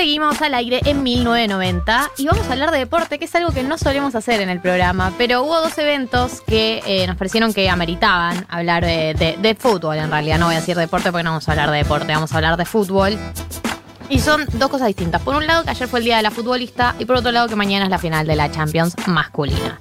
Seguimos al aire en 1990 y vamos a hablar de deporte, que es algo que no solemos hacer en el programa, pero hubo dos eventos que eh, nos parecieron que ameritaban hablar de, de- de fútbol, en realidad no voy a decir deporte porque no vamos a hablar de deporte, vamos a hablar de fútbol. Y son dos cosas distintas. Por un lado, que ayer fue el día de la futbolista y por otro lado, que mañana es la final de la Champions masculina.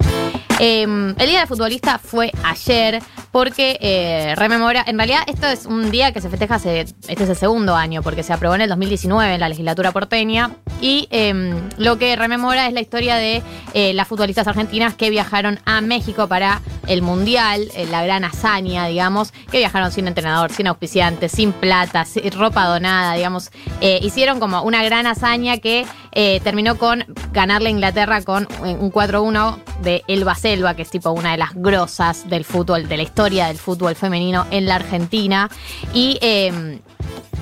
Eh, el día del futbolista fue ayer porque eh, rememora, en realidad esto es un día que se festeja hace, este es el segundo año porque se aprobó en el 2019 en la legislatura porteña y eh, lo que rememora es la historia de eh, las futbolistas argentinas que viajaron a México para el Mundial, eh, la gran hazaña, digamos, que viajaron sin entrenador, sin auspiciantes, sin plata, sin ropa donada, digamos, eh, hicieron como una gran hazaña que eh, terminó con ganarle a Inglaterra con un 4-1 de Elba Selva, que es tipo una de las grosas del fútbol, de la historia del fútbol femenino en la Argentina. Y eh,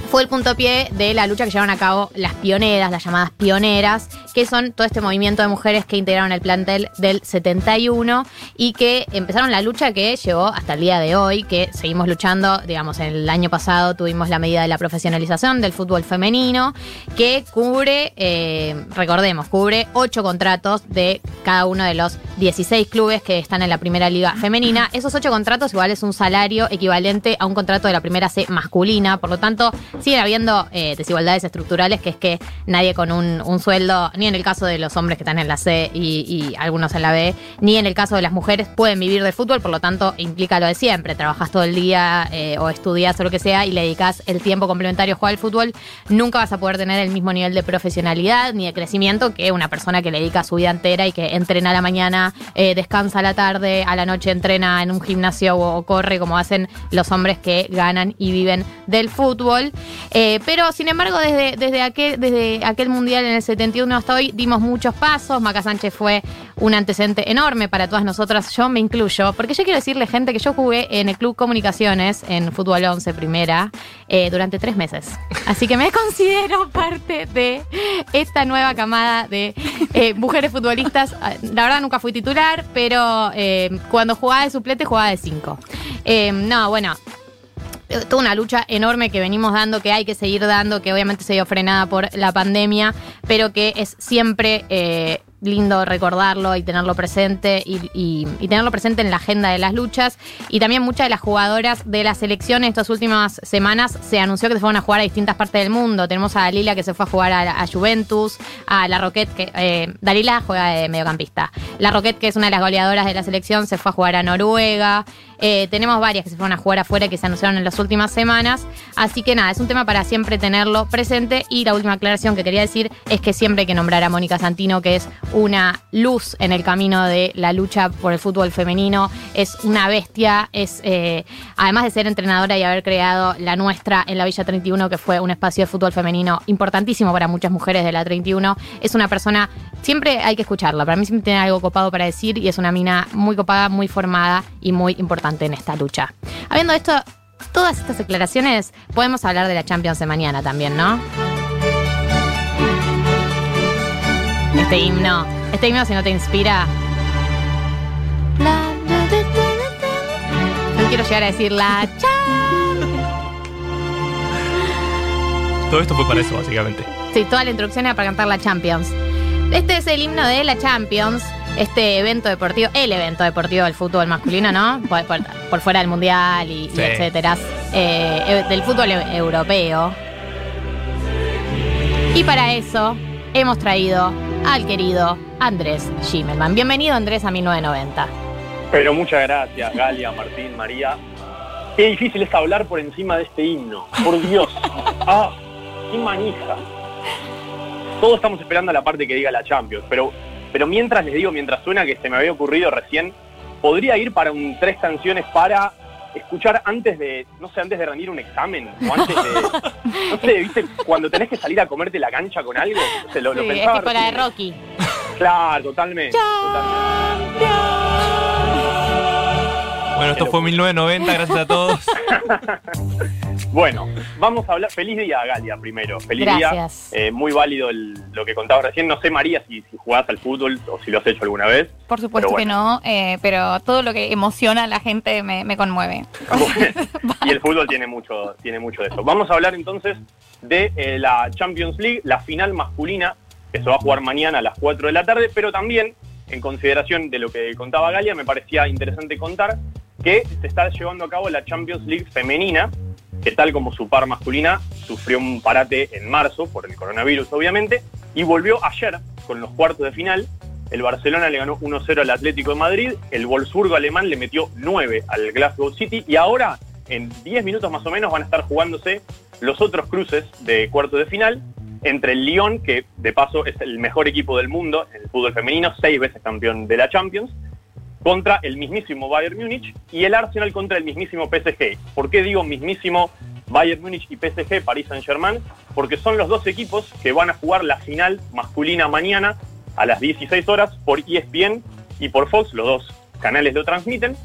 fue el puntopié de la lucha que llevaron a cabo las pioneras, las llamadas pioneras, que son todo este movimiento de mujeres que integraron el plantel del 71 y que empezaron la lucha que llevó hasta el día de hoy, que seguimos luchando, digamos, el año pasado tuvimos la medida de la profesionalización del fútbol femenino, que cubre, eh, recordemos, cubre ocho contratos de cada uno de los 16 clubes que están en la primera liga femenina. Esos ocho contratos igual es un salario equivalente a un contrato de la primera C masculina, por lo tanto siguen habiendo eh, desigualdades estructurales, que es que nadie con un, sueldo, ni en el caso de los hombres que están en la C y, algunos en la B, ni en el caso de las mujeres pueden vivir del fútbol, por lo tanto implica lo de siempre, trabajas todo el día eh, o estudias o lo que sea y le dedicas el tiempo complementario a jugar al fútbol, nunca vas a poder tener el mismo nivel de profesionalidad ni de crecimiento que una persona que le dedica su vida entera y que entrena a la mañana, eh, descansa a la tarde, a la noche entrena en un gimnasio o corre como hacen los hombres que ganan y viven del fútbol. Eh, pero sin embargo, desde, desde, aquel, desde aquel mundial en el 71 hasta hoy dimos muchos pasos. Maca Sánchez fue un antecedente enorme para todas nosotras. Yo me incluyo, porque yo quiero decirle, gente, que yo jugué en el Club Comunicaciones, en Fútbol 11 Primera, eh, durante tres meses. Así que me considero parte de esta nueva camada de eh, mujeres futbolistas. La verdad nunca fui titular, pero cuando jugaba de suplete jugaba de cinco. No, bueno, toda una lucha enorme que venimos dando, que hay que seguir dando, que obviamente se dio frenada por la pandemia, pero que es siempre eh, lindo recordarlo y tenerlo presente y, tenerlo presente en la agenda de las luchas. Y también muchas de las jugadoras de la selección estas últimas semanas se anunció que se fueron a jugar a distintas partes del mundo. Tenemos a Dalila que se fue a jugar a, a Juventus, a la Roquette que eh, Dalila juega de mediocampista. La Roquette, que es una de las goleadoras de la selección, se fue a jugar a Noruega. Eh, tenemos varias que se fueron a jugar afuera que se anunciaron en las últimas semanas. Así que nada, es un tema para siempre tenerlo presente. Y la última aclaración que quería decir es que siempre hay que nombrar a Mónica Santino, que es una luz en el camino de la lucha por el fútbol femenino. Es una bestia, es eh, además de ser entrenadora y haber creado la nuestra en la Villa 31, que fue un espacio de fútbol femenino importantísimo para muchas mujeres de la 31. Es una persona, siempre hay que escucharla. Para mí siempre tiene algo copado para decir y es una mina muy copada, muy formada y muy importante en esta lucha. Habiendo esto, todas estas declaraciones, podemos hablar de la Champions de mañana también, ¿no? Este himno, este himno si no te inspira. No quiero llegar a decir la Champions. Todo esto fue para eso, básicamente. Sí, toda la introducción era para cantar la Champions. Este es el himno de la Champions, este evento deportivo, el evento deportivo del fútbol masculino, ¿no? Por, por- por fuera del mundial y, y Sí. etcétera. Eh, eh, del fútbol e- europeo. Y para eso hemos traído al querido Andrés Schimmelman. Bienvenido, Andrés, a 1990. Pero muchas gracias, Galia, Martín, María. Qué difícil es hablar por encima de este himno. Por Dios. Ah, qué manija. Todos estamos esperando la parte que diga la Champions, pero, pero mientras les digo, mientras suena que se me había ocurrido recién, podría ir para un tres canciones para escuchar antes de, no sé, antes de rendir un examen, o antes de, no sé, viste, cuando tenés que salir a comerte la cancha con algo, no sé, lo, lo Sí, es pensaba tipo la de. Rocky. Claro, totalmente. totalmente. Bueno, esto fue 1990, gracias a todos. Bueno, vamos a hablar. Feliz día, Galia, primero. Feliz Gracias. día. Eh, muy válido el- lo que contaba recién. No sé, María, si, si jugás al fútbol o si lo has hecho alguna vez. Por supuesto que no, eh, pero todo lo que emociona a la gente me, me conmueve. y el fútbol tiene mucho, tiene mucho de eso. Vamos a hablar entonces de eh, la Champions League, la final masculina, que se va a jugar mañana a las 4 de la tarde, pero también, en consideración de lo que contaba Galia, me parecía interesante contar que se está llevando a cabo la Champions League femenina, que tal como su par masculina, sufrió un parate en marzo por el coronavirus, obviamente, y volvió ayer con los cuartos de final. El Barcelona le ganó 1-0 al Atlético de Madrid, el Wolfsburgo alemán le metió 9 al Glasgow City y ahora, en 10 minutos más o menos, van a estar jugándose los otros cruces de cuartos de final entre el Lyon, que de paso es el mejor equipo del mundo en el fútbol femenino, seis veces campeón de la Champions, contra el mismísimo Bayern Múnich y el Arsenal contra el mismísimo PSG. ¿Por qué digo mismísimo Bayern Múnich y PSG, Paris Saint-Germain? Porque son los dos equipos que van a jugar la final masculina mañana a las 16 horas por ESPN y por Fox, los dos canales lo transmiten.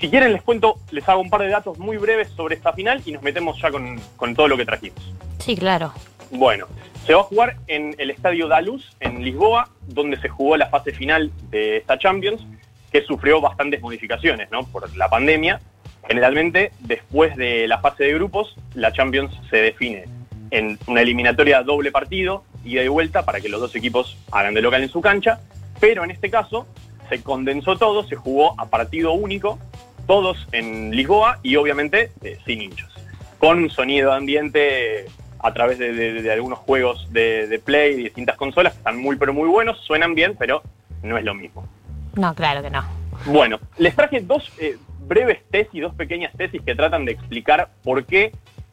Si quieren les cuento, les hago un par de datos muy breves sobre esta final y nos metemos ya con, con todo lo que trajimos. Sí, claro. Bueno, se va a jugar en el Estadio Daluz, en Lisboa, donde se jugó la fase final de esta Champions, que sufrió bastantes modificaciones ¿no? por la pandemia. Generalmente, después de la fase de grupos, la Champions se define en una eliminatoria doble partido, ida y vuelta, para que los dos equipos hagan de local en su cancha, pero en este caso se condensó todo, se jugó a partido único, todos en Lisboa y obviamente eh, sin hinchas, con sonido ambiente a través de, algunos juegos de, de Play y distintas consolas que están muy pero muy buenos, suenan bien, pero no es lo mismo. No, claro que no. Bueno, les traje dos eh, breves tesis, dos pequeñas tesis que tratan de explicar por qué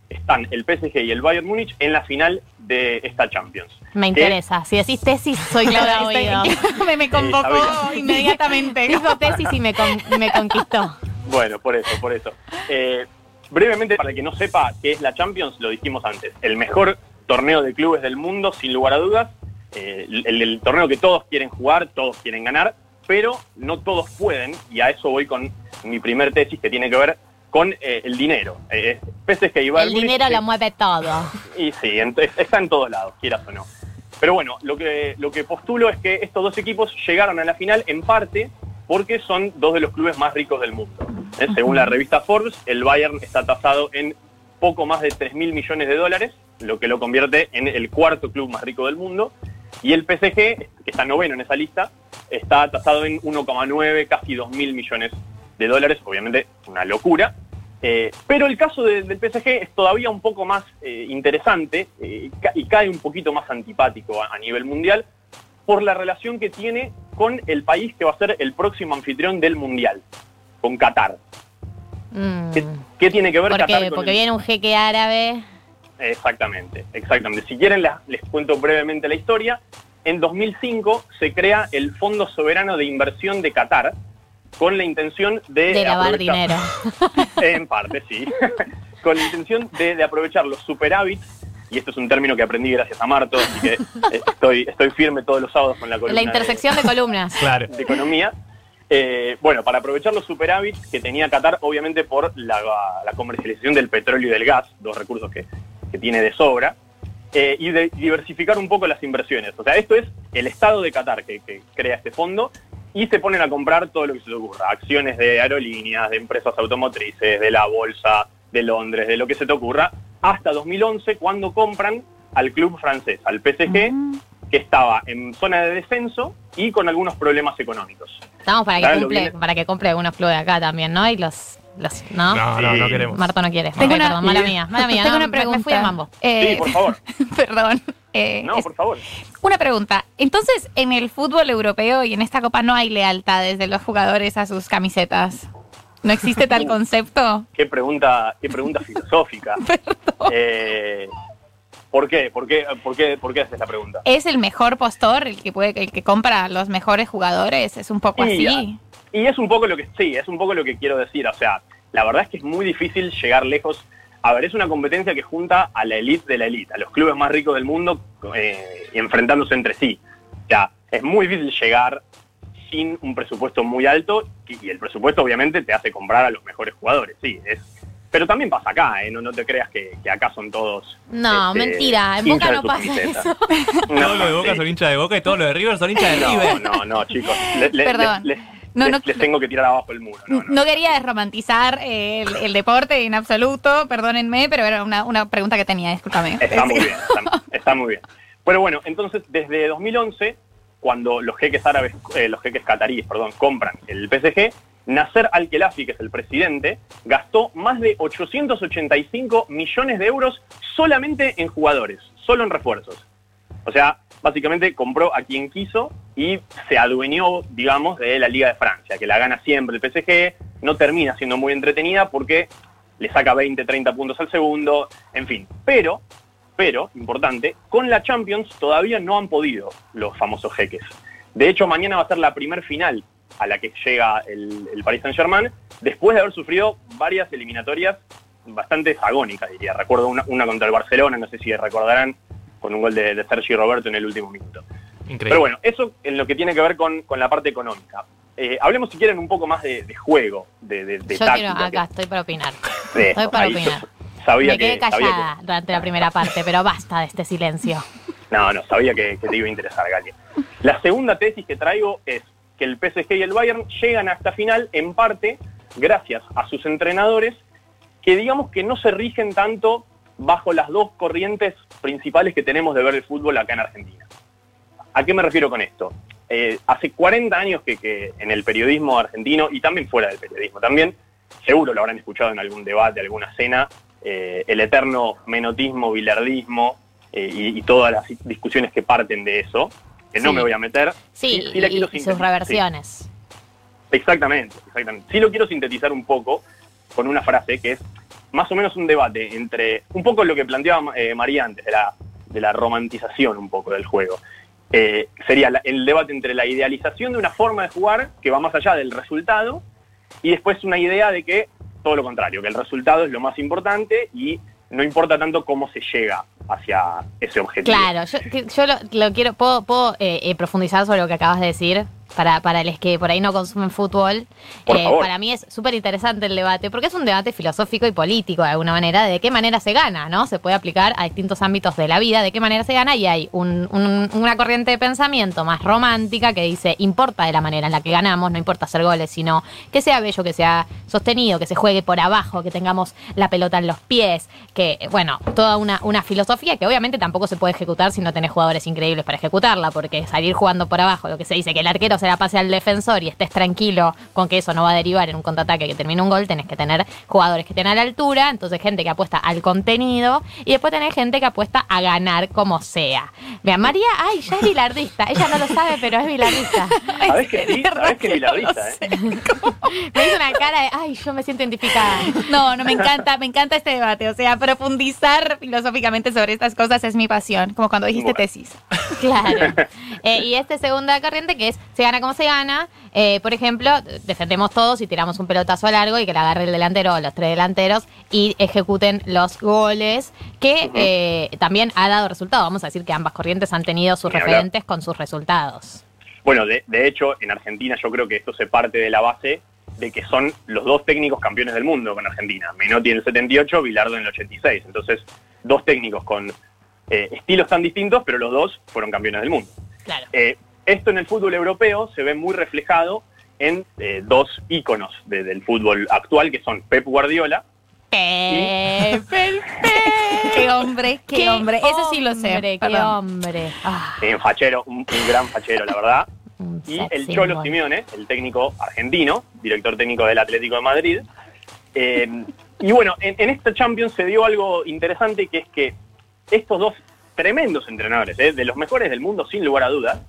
están el PSG y el Bayern Múnich en la final de esta Champions. Me ¿Qué? interesa. Si decís tesis, soy Clara Oído. me, me convocó sabía. inmediatamente. Dijo tesis y me, con- me conquistó. Bueno, por eso, por eso. Eh, brevemente, para el que no sepa qué es la Champions, lo dijimos antes. El mejor torneo de clubes del mundo, sin lugar a dudas. Eh, el, el torneo que todos quieren jugar, todos quieren ganar, pero no todos pueden, y a eso voy con mi primer tesis que tiene que ver con eh, el dinero. Eh, PSG y Bayern El Múnich, dinero eh, lo mueve todo. y sí, ent- está en todos lados, quieras o no. Pero bueno, lo que, lo que postulo es que estos dos equipos llegaron a la final en parte porque son dos de los clubes más ricos del mundo. ¿eh? Según la revista Forbes, el Bayern está tasado en poco más de 3 mil millones de dólares, lo que lo convierte en el cuarto club más rico del mundo. Y el PSG, que está noveno en esa lista, está tasado en 1,9, casi 2 mil millones de dólares, obviamente una locura. Eh, pero el caso de- del PSG es todavía un poco más eh, interesante eh, y cae un poquito más antipático a, a nivel mundial por la relación que tiene con el país que va a ser el próximo anfitrión del mundial, con Qatar. Mm. ¿Qué, qué tiene que ver ¿Por Qatar qué? con Porque el- viene un jeque árabe. Exactamente, exactamente. Si quieren la- les cuento brevemente la historia. En 2005 se crea el Fondo Soberano de Inversión de Qatar con la intención de... De lavar dinero. En parte, sí. con la intención de, de aprovechar los superávits, y esto es un término que aprendí gracias a Marto, así que eh, estoy, estoy firme todos los sábados con la columna La de- intersección de columnas. Claro. de economía. Eh, bueno, para aprovechar los superávits que tenía Qatar, obviamente por la, la comercialización del petróleo y del gas, dos recursos que, que tiene de sobra, eh, y de diversificar un poco las inversiones. O sea, esto es el Estado de Qatar que, que crea este fondo y se ponen a comprar todo lo que se les ocurra, acciones de aerolíneas, de empresas automotrices, de la bolsa, de Londres, de lo que se te ocurra, hasta 2011 cuando compran al club francés, al PSG, que estaba en zona de descenso y con algunos problemas económicos. Estamos para que Claro, cumple, viene- para que compre algunos clubes acá también, ¿no? Y los, los ¿no? No, no, no Sí. queremos. Marto no quiere. Tengo una- perdón, mala mía, mala mía. Tengo no, una pregunta. Me fui de mambo. Eh, Sí, por favor. Perdón. Eh, No, es- por favor. Una pregunta. Entonces, en el fútbol europeo y en esta copa no hay lealtades de los jugadores a sus camisetas. ¿No existe tal concepto? Qué pregunta, qué pregunta filosófica. Eh, ¿Por qué? ¿Por qué? ¿Por qué? ¿Por qué haces esta pregunta? ¿Es el mejor postor el que puede, el que compra los mejores jugadores? Es un poco Y, así. Y es un poco lo que sí, es un poco lo que quiero decir. O sea, la verdad es que es muy difícil llegar lejos. A ver, es una competencia que junta a la elite de la elite, a los clubes más ricos del mundo eh, enfrentándose entre sí. O sea, es muy difícil llegar sin un presupuesto muy alto y, y el presupuesto obviamente te hace comprar a los mejores jugadores. Sí, es, Pero también pasa acá, ¿eh? no, no te creas que, que acá son todos. No, este, mentira, en Boca no pasa camiseta. eso. No, todo lo de Boca sí. son hinchas de Boca y todo lo de River son hinchas de River. No, no, no, chicos. Le- le- Perdón. No, les- no- les tengo que tirar abajo el muro. No, quería desromantizar el, el deporte en absoluto, perdónenme, pero era una, una pregunta que tenía, discúlpame. Está muy bien, está, está muy bien. Pero bueno, entonces desde 2011, cuando los jeques árabes, eh, los jeques cataríes, perdón, compran el PSG, Nasser Al-Khelaifi, que es el presidente, gastó más de 885 millones de euros solamente en jugadores, solo en refuerzos. O sea, básicamente compró a quien quiso y se adueñó, digamos, de la Liga de Francia, que la gana siempre el PSG, no termina siendo muy entretenida porque le saca 20, 30 puntos al segundo, en fin. Pero, pero, importante, con la Champions todavía no han podido los famosos jeques. De hecho, mañana va a ser la primer final a la que llega el, Paris Saint-Germain, después de haber sufrido varias eliminatorias bastante agónicas, diría. Recuerdo una, una contra el Barcelona, no sé si recordarán, con un gol de, de Sergi Roberto en el último minuto. Increíble. Pero bueno, eso en lo que tiene que ver con, con la parte económica. Eh, hablemos, si quieren, un poco más de, de juego, de, de, de Yo táctica, quiero, acá que- estoy para opinar. estoy para Ahí opinar. Sabía Me quedé que, sabía callada durante la primera parte, pero basta de este silencio. no, no, sabía que, que te iba a interesar, Galia. La segunda tesis que traigo es que el PSG y el Bayern llegan a esta final en parte gracias a sus entrenadores que digamos que no se rigen tanto bajo las dos corrientes principales que tenemos de ver el fútbol acá en Argentina. ¿A qué me refiero con esto? Eh, hace 40 años que, que en el periodismo argentino y también fuera del periodismo también, seguro lo habrán escuchado en algún debate, alguna cena, eh, el eterno menotismo, bilardismo eh, y, y todas las discusiones que parten de eso, que no me voy a meter. Sí, Sí, la y, quiero y sus reversiones. Exactamente, exactamente. Sí lo quiero sintetizar un poco con una frase que es más o menos un debate entre un poco lo que planteaba eh, María antes, de la, de la romantización un poco del juego. Eh, sería la- el debate entre la idealización de una forma de jugar que va más allá del resultado y después una idea de que todo lo contrario, que el resultado es lo más importante y no importa tanto cómo se llega hacia ese objetivo. Claro, yo, lo quiero, puedo, puedo eh, eh, profundizar sobre lo que acabas de decir para, para los que por ahí no consumen fútbol. Eh, para mí es súper interesante el debate, porque es un debate filosófico y político de alguna manera, de qué manera se gana, ¿no? Se puede aplicar a distintos ámbitos de la vida, de qué manera se gana, y hay un- un- una corriente de pensamiento más romántica que dice, importa de la manera en la que ganamos, no importa hacer goles, sino que sea bello, que sea sostenido, que se juegue por abajo, que tengamos la pelota en los pies, que, bueno, toda una, una filosofía que obviamente tampoco se puede ejecutar si no tenés jugadores increíbles para ejecutarla, porque salir jugando por abajo, lo que se dice, que el arquero se la pase al defensor y estés tranquilo con que eso no va a derivar en un contraataque que termine un gol, tenés que tener jugadores que estén a la altura, entonces gente que apuesta al contenido y después tenés gente que apuesta a ganar como sea. Vean, María, ay, ya es bilardista, ella no lo sabe, pero es bilardista. ¿Sabés que sí? ¿Sabés que es bilardista, eh? Me hizo una cara de, ay, yo me siento identificada. No, no, me encanta, me encanta este debate. O sea, profundizar filosóficamente sobre estas cosas es mi pasión, como cuando dijiste Bueno. tesis. Claro. Eh, y esta segunda corriente que es se gana como se gana. Eh, por ejemplo, defendemos todos y tiramos un pelotazo largo y que la agarre el delantero o los tres delanteros y ejecuten los goles, que eh, también ha dado resultado. Vamos a decir que ambas corrientes han tenido sus hablar. referentes con sus resultados. Bueno, de, de hecho, en Argentina yo creo que esto se parte de la base de que son los dos técnicos campeones del mundo con Argentina. Menotti en el 78, Bilardo en el 86. Entonces, dos técnicos con eh, estilos tan distintos, pero los dos fueron campeones del mundo. Claro. Eh, esto en el fútbol europeo se ve muy reflejado en eh, dos íconos de- del fútbol actual, que son Pep Guardiola, ¡Qué perfecto! Qué hombre, qué, hombre. Eso sí lo sé. Hombre, qué Perdón. hombre. Ah, eh, un fachero, un, un gran fachero, la verdad. y el Cholo. Simeone, el técnico argentino, director técnico del Atlético de Madrid. Eh, y bueno, en, en esta Champions se dio algo interesante que es que estos dos tremendos entrenadores, eh, de los mejores del mundo sin lugar a dudas,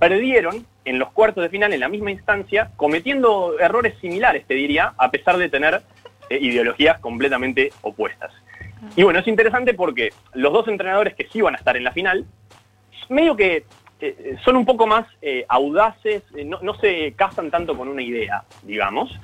perdieron en los cuartos de final en la misma instancia, cometiendo errores similares, te diría, a pesar de tener eh, ideologías completamente opuestas. Y bueno, es interesante porque los dos entrenadores que sí van a estar en la final, medio que eh, son un poco más eh, audaces, eh, no, no se casan tanto con una idea, digamos,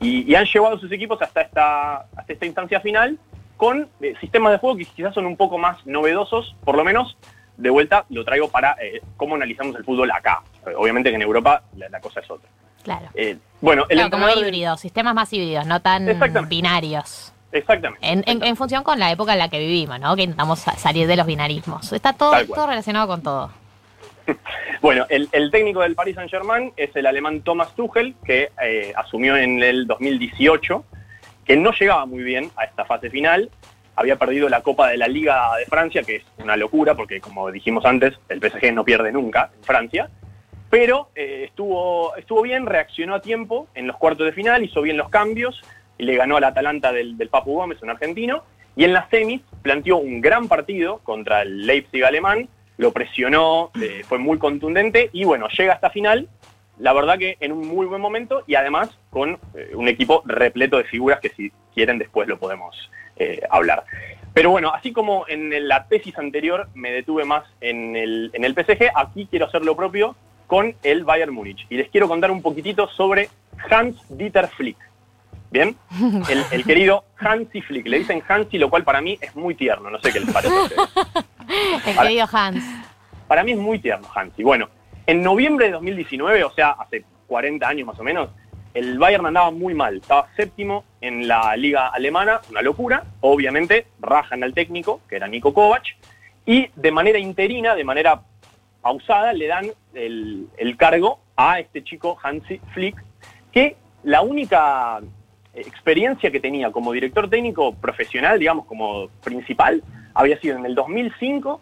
y, y han llevado a sus equipos hasta esta, hasta esta instancia final con eh, sistemas de juego que quizás son un poco más novedosos, por lo menos de vuelta lo traigo para eh, cómo analizamos el fútbol acá. Obviamente que en Europa la, la cosa es otra. Claro. Eh, bueno, el Claro, como entrenador de- híbridos, sistemas más híbridos, no tan Exactamente. binarios. Exactamente. En, en- en función con la época en la que vivimos, ¿no? Que intentamos sa- salir de los binarismos. Está todo, relacionado con todo. Bueno, el, el técnico del Paris Saint-Germain es el alemán Thomas Tuchel, que eh, asumió en el 2018, que no llegaba muy bien a esta fase final. Había perdido la Copa de la Liga de Francia, que es una locura, porque como dijimos antes, el PSG no pierde nunca en Francia. Pero eh, estuvo, estuvo bien, reaccionó a tiempo en los cuartos de final, hizo bien los cambios y le ganó al Atalanta del, Papu Gómez, un argentino. Y en las semis planteó un gran partido contra el Leipzig alemán, lo presionó, eh, fue muy contundente y bueno, llega a esta final, la verdad que en un muy buen momento y además con eh, un equipo repleto de figuras que si quieren después lo podemos eh, hablar. Pero bueno, así como en la tesis anterior me detuve más en el, en el PSG, aquí quiero hacer lo propio con el Bayern Múnich. Y les quiero contar un poquitito sobre Hans-Dieter Flick. ¿Bien? El, el querido Hansi Flick. Le dicen Hansi, lo cual para mí es muy tierno. No sé qué les parece. El querido Hans. Para mí es muy tierno Hansi. Bueno, en noviembre de 2019, o sea, hace 40 años más o menos, el Bayern andaba muy mal. Estaba séptimo en la liga alemana, una locura. Obviamente, rajan al técnico, que era Nico Kovac, y de manera interina, de manera pausada, le dan el, el cargo a este chico Hansi Flick, que la única experiencia que tenía como director técnico profesional, digamos, como principal, había sido en el 2005,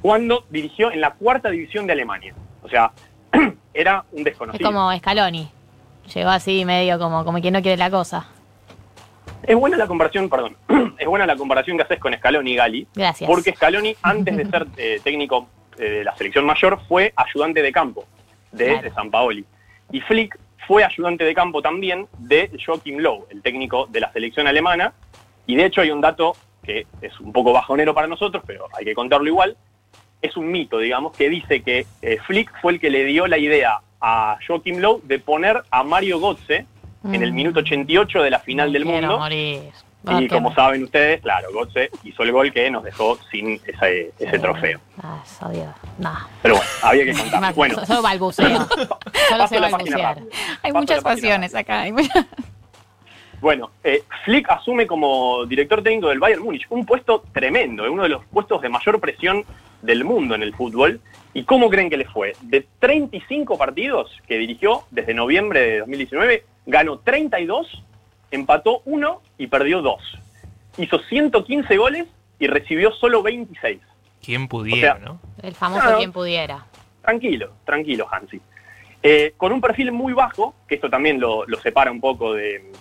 cuando dirigió en la cuarta división de Alemania. O sea, era un Es desconocido. como Scaloni. Llegó así medio como, como quien no quiere la cosa. Es buena la comparación, perdón, es buena la comparación que haces con Scaloni y Gali, Gracias. porque Scaloni, antes de ser eh, técnico eh, de la selección mayor, fue ayudante de campo de, Claro. de San Paoli. Y Flick fue ayudante de campo también de Joachim Löw, el técnico de la selección alemana. Y de hecho hay un dato que es un poco bajonero para nosotros, pero hay que contarlo igual. Es un mito, digamos, que dice que eh, Flick fue el que le dio la idea a Joachim Löw de poner a Mario Götze en el Mm. minuto 88 de la final del Quiero mundo. morir. Y como saben ustedes, claro, Götze hizo el gol que nos dejó sin ese, ese trofeo. Ah, Dios. No. Pero bueno, había que contar. Bueno, Solo balbuceo. Solo sé balbucear. Hay Paso muchas pasiones acá. hay muchas- Bueno, eh, Flick asume como director técnico del Bayern Múnich, un puesto tremendo, eh, uno de los puestos de mayor presión del mundo en el fútbol. ¿Y cómo creen que le fue? De 35 partidos que dirigió desde noviembre de 2019, ganó 32, empató 1 y perdió 2. Hizo 115 goles y recibió solo 26. ¿Quién pudiera, O sea, no? El famoso Claro. quien pudiera. Tranquilo, tranquilo, Hansi. Eh, con un perfil muy bajo, que esto también lo, lo separa un poco de,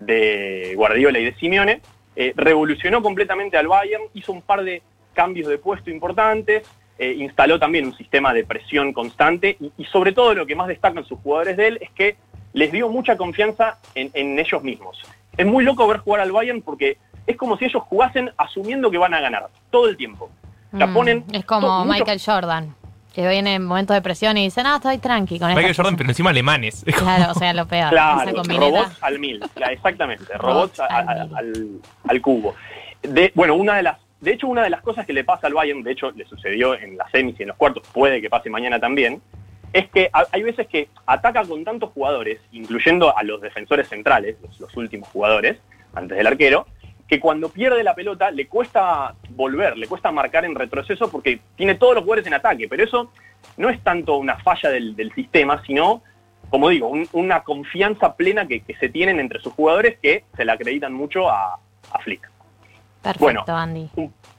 de Guardiola y de Simeone, eh, revolucionó completamente al Bayern, hizo un par de cambios de puesto importantes, eh, instaló también un sistema de presión constante y, y sobre todo lo que más destacan sus jugadores de él es que les dio mucha confianza en, en ellos mismos. Es muy loco ver jugar al Bayern porque es como si ellos jugasen asumiendo que van a ganar todo el tiempo. La Mm, ponen es como mucho- Michael Jordan, que viene en momentos de presión y dice, no, estoy tranqui con Michael Jordan, cosa". pero encima alemanes. Es como- Claro, o sea, lo peor. Claro, robots al mil, exactamente, Robots al al, al cubo. De, bueno, una de las, de hecho, una de las cosas que le pasa al Bayern, de hecho, le sucedió en las semis y en los cuartos, puede que pase mañana también, es que ha- hay veces que ataca con tantos jugadores, incluyendo a los defensores centrales, los, últimos jugadores, antes del arquero, que cuando pierde la pelota le cuesta volver, le cuesta marcar en retroceso porque tiene todos los jugadores en ataque, pero eso no es tanto una falla del, sistema, sino, como digo, un- una confianza plena que, se tienen entre sus jugadores que se le acreditan mucho a, a Flick. Perfecto, Bueno. Andy.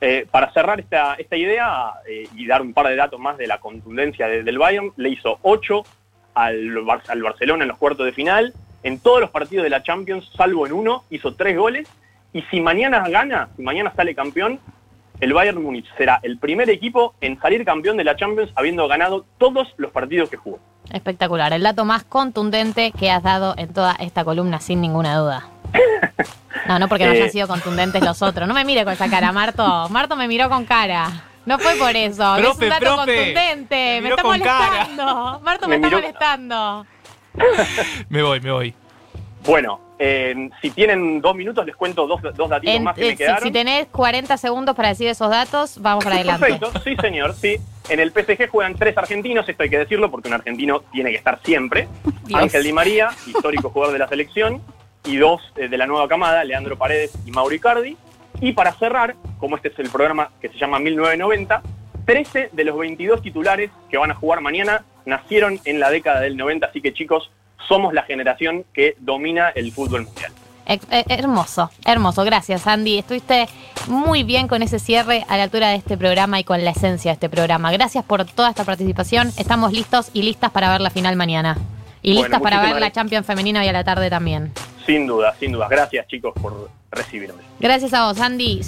Eh, para cerrar esta, esta idea eh, y dar un par de datos más de la contundencia de- del Bayern, le hizo 8 al, Bar- al Barcelona en los cuartos de final. En todos los partidos de la Champions, salvo en uno, hizo 3 goles. Y si mañana gana, si mañana sale campeón, el Bayern Múnich será el primer equipo en salir campeón de la Champions habiendo ganado todos los partidos que jugó. Espectacular. El dato más contundente que has dado en toda esta columna, sin ninguna duda. No, no porque no Eh. hayan sido contundentes los otros. No me mire con esa cara, Marto. Marto me miró con cara. No fue por eso. es Profe, un dato profe. contundente. Me Me, está con cara. molestando. Marto me, Me está molestando. Me voy, me voy. Bueno, eh, si tienen dos minutos, les cuento dos, dos datitos En- más que eh, me si, quedaron. si tenés 40 segundos para decir esos datos, vamos para adelante. Perfecto, sí señor, sí. En el PSG juegan tres argentinos, esto hay que decirlo porque un argentino tiene que estar siempre. Dios. Ángel Di María, histórico jugador de la selección. Y dos eh, de la nueva camada, Leandro Paredes y Mauro Icardi. Y para cerrar, como este es el programa que se llama 1990, 13 de los 22 titulares que van a jugar mañana nacieron en la década del 90, así que chicos, somos la generación que domina el fútbol mundial. Eh, hermoso, hermoso. Gracias, Andy. Estuviste muy bien con ese cierre a la altura de este programa y con la esencia de este programa. Gracias por toda esta participación. Estamos listos y listas para ver la final mañana. Y listas para ver la Champions femenina hoy a la tarde también. Sin duda, sin duda. Gracias, chicos, por recibirme. Gracias a vos, Andy.